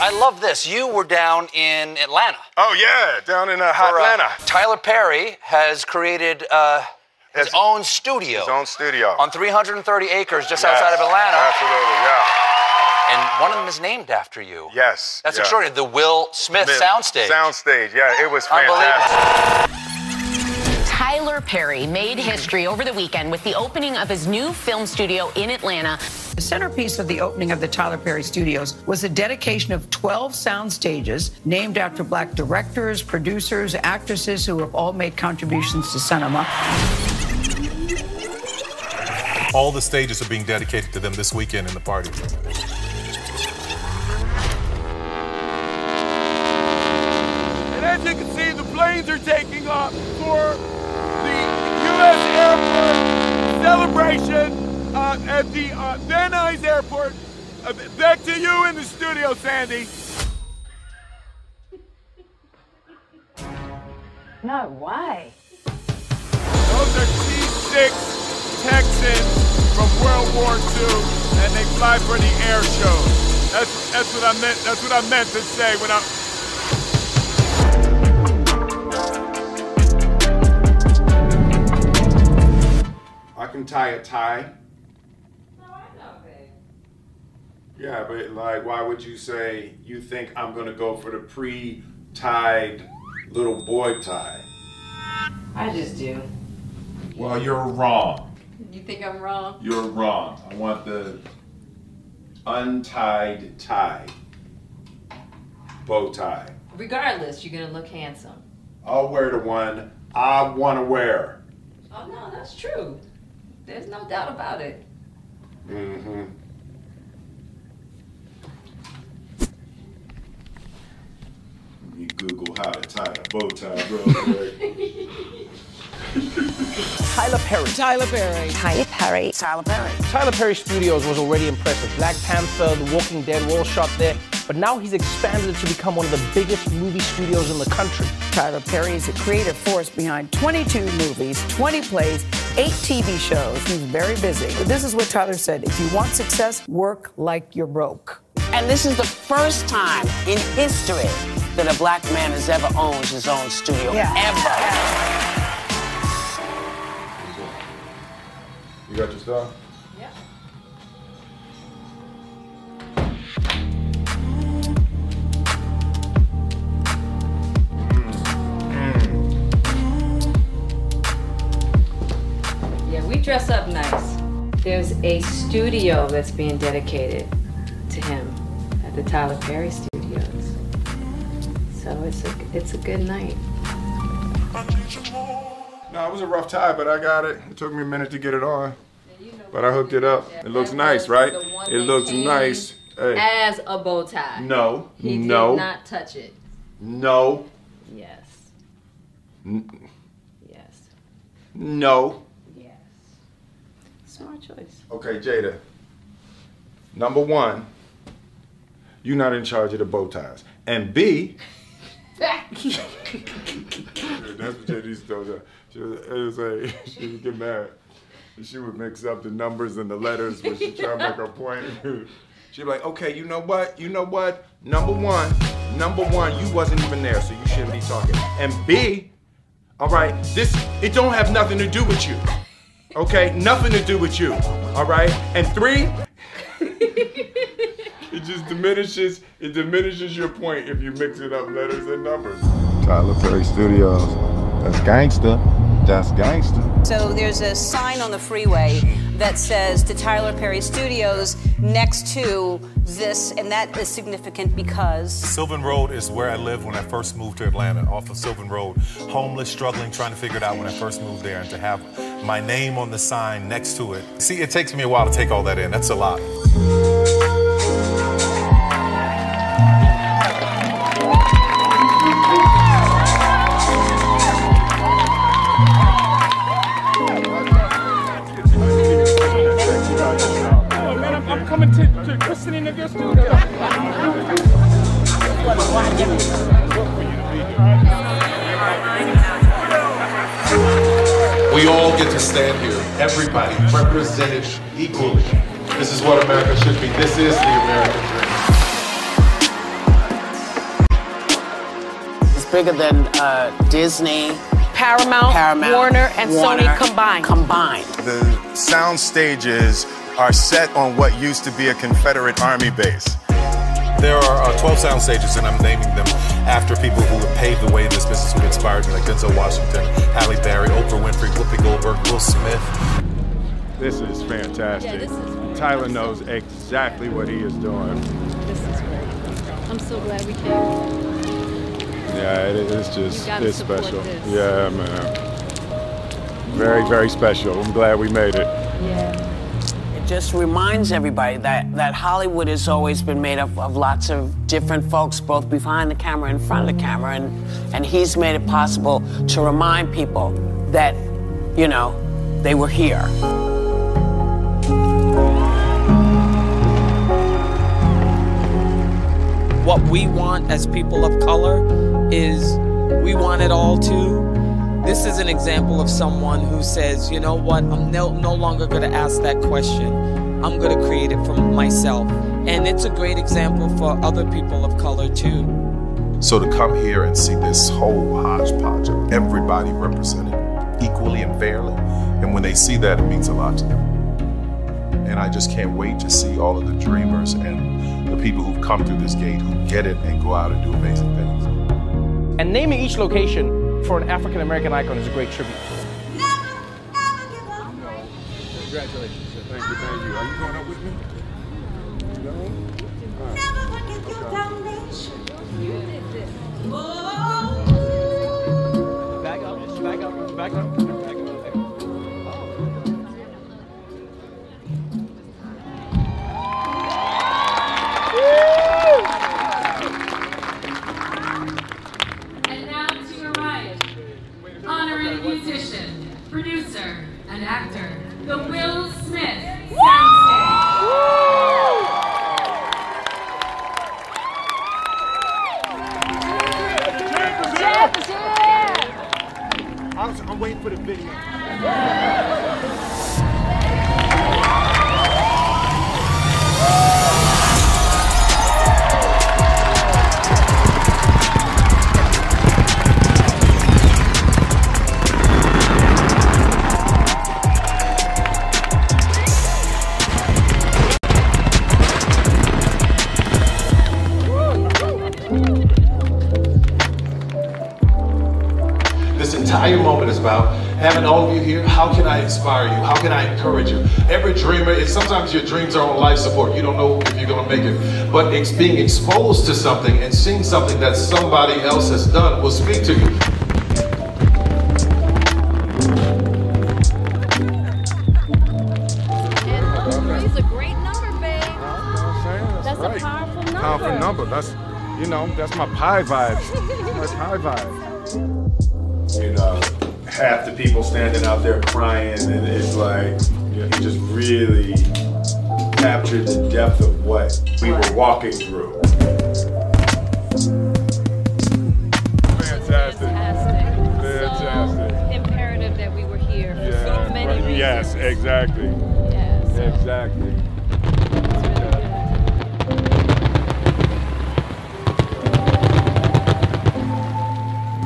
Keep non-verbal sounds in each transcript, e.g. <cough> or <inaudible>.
I love this. You were down in Atlanta. Oh yeah, down in uh, hot for, uh, Atlanta. Tyler Perry has created uh, his His- own studio His own studio. on 330 acres just Yes, outside of Atlanta, Absolutely, yeah. and one of them is named after you. Yes. That's yeah. extraordinary. The Will Smith, soundstage. Soundstage, yeah, it was Unbelievable. fantastic. Tyler Perry made history over the weekend with the opening of his new film studio in Atlanta. The centerpiece of the opening of the Tyler Perry Studios was a dedication of 12 sound stages named after black directors, producers, actresses who have all made contributions to cinema. All the stages are being dedicated to them this weekend in the party. And as you can see, the planes are taking off for the U.S. Airport celebration uh, at the uh, Van Nuys Airport. Uh, back to you in the studio, Sandy. No way. Those are T-6 Texans from World War II, and they fly for the air shows. That's that's what I meant. That's what I meant to say when I. I can tie a tie. Yeah, but like, why would you say you think I'm gonna go for the pre-tied little boy tie? I just do. Well, you're wrong. You think I'm wrong? You're wrong. I want the Untied tie. Bow tie. Regardless, you're gonna look handsome. I'll wear the one I wanna wear. Oh no, that's true. There's no doubt about it. Mm-hmm. You Google how to tie a bow tie real. <laughs> Tyler Perry. Tyler Perry. Tyler Perry. Tyler Perry. Tyler Perry Studios was already impressive. Black Panther, The Walking Dead were all shot there. But now he's expanded it to become one of the biggest movie studios in the country. Tyler Perry is a creative force behind 22 movies, 20 plays, eight TV shows. He's very busy. But this is what Tyler said if you want success, work like you're broke. And this is the first time in history that a black man has ever owned his own studio. Yeah. Ever. You got your stuff? Yeah. Yeah, we dress up nice. There's a studio that's being dedicated to him at the Tyler Perry Studios. So it's a it's a good night. No, it was a rough tie, but I got it. It took me a minute to get it on. But I hooked it up. It looks nice, right? It looks nice. Hey, As a bow tie. no, He no, did not touch it. no, Yes. Yes. no. Yes. Smart choice. Okay, Jada. Number one, you're not in charge of the bow ties. And B, that's what Jada used to. She was, it was like, <laughs> she would get mad. She would mix up the numbers and the letters when she tried to make her point. <laughs> She'd be like, okay, you know what? You know what? Number one, number one, you wasn't even there, so you shouldn't be talking. And B, all right, this, it don't have nothing to do with you. Okay? Nothing to do with you. All right? And three, <laughs> it just diminishes, it diminishes your point if you mix it up letters and numbers. Tyler Perry Studios. That's gangster. That's gangster. So there's a sign on the freeway that says to Tyler Perry Studios next to this, and that is significant because. Sylvan Road is where I lived when I first moved to Atlanta, off of Sylvan Road. Homeless, struggling, trying to figure it out when I first moved there, and to have my name on the sign next to it. See, it takes me a while to take all that in. That's a lot. To, to christening of your studio. We all get to stand here, everybody represented equally. This is what America should be. This is the American dream. It's bigger than uh, Disney, Paramount, Paramount, Warner, and Warner Sony combined. Combined. The sound stages are set on what used to be a Confederate Army base. There are uh, 12 sound stages, and I'm naming them after people who have paved the way in this business, who inspired me, like Denzel Washington, Halle Berry, Oprah Winfrey, Whoopi Goldberg, Will Smith. This is fantastic. Yeah, this is Tyler knows exactly what he is doing. This is great. I'm so glad we came. Yeah, it's just it's special. this. Yeah, man. Very, very special. I'm glad we made it. Yeah. Just reminds everybody that, that Hollywood has always been made up of lots of different folks, both behind the camera and in front of the camera. And, and he's made it possible to remind people that, you know, they were here. What we want as people of color is we want it all too. This is an example of someone who says, you know what, I'm no, no longer going to ask that question. I'm going to create it for myself. And it's a great example for other people of color too. So to come here and see this whole hodgepodge of everybody represented equally and fairly, and when they see that, it means a lot to them. And I just can't wait to see all of the dreamers and the people who've come through this gate who get it and go out and do amazing things. And naming each location for an African American icon is a great tribute. Congratulations. Thank you, thank you. Are you going up with me? Back up, back up, back up, back up. Is about having all of you here. How can I inspire you? How can I encourage you? Every dreamer, is sometimes your dreams are on life support. You don't know if you're going to make it. But it's being exposed to something and seeing something that somebody else has done will speak to you. Three's a great number, babe. That's a powerful number. Powerful number. That's, you know, that's my pie vibes. my pie vibes. <laughs> You know, half the people standing out there crying, and it's like you just really captured the depth of what we were walking through. Fantastic. Fantastic. Fantastic. Imperative that we were here for so many right. reasons. Yes, exactly. Yes. Exactly.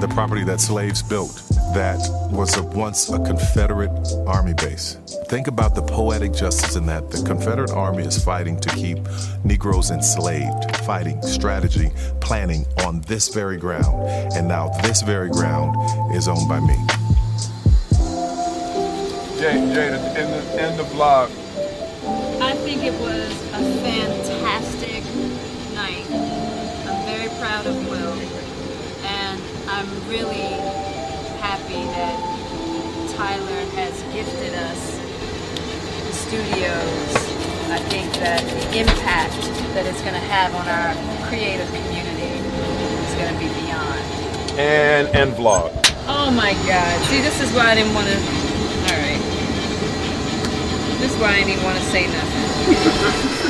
The property that slaves built that was a, once a Confederate army base. Think about the poetic justice in that. The Confederate army is fighting to keep Negroes enslaved, fighting, strategy, planning on this very ground. And now this very ground is owned by me. Jay, Jay, in the, in the vlog, I think it was a fantastic night. I'm very proud of Will, and I'm really gifted us the studios. I think that the impact that it's going to have on our creative community is going to be beyond. and and vlog. Oh my God! See, this is why I didn't want to. All right. This is why I didn't even want to say nothing. <laughs>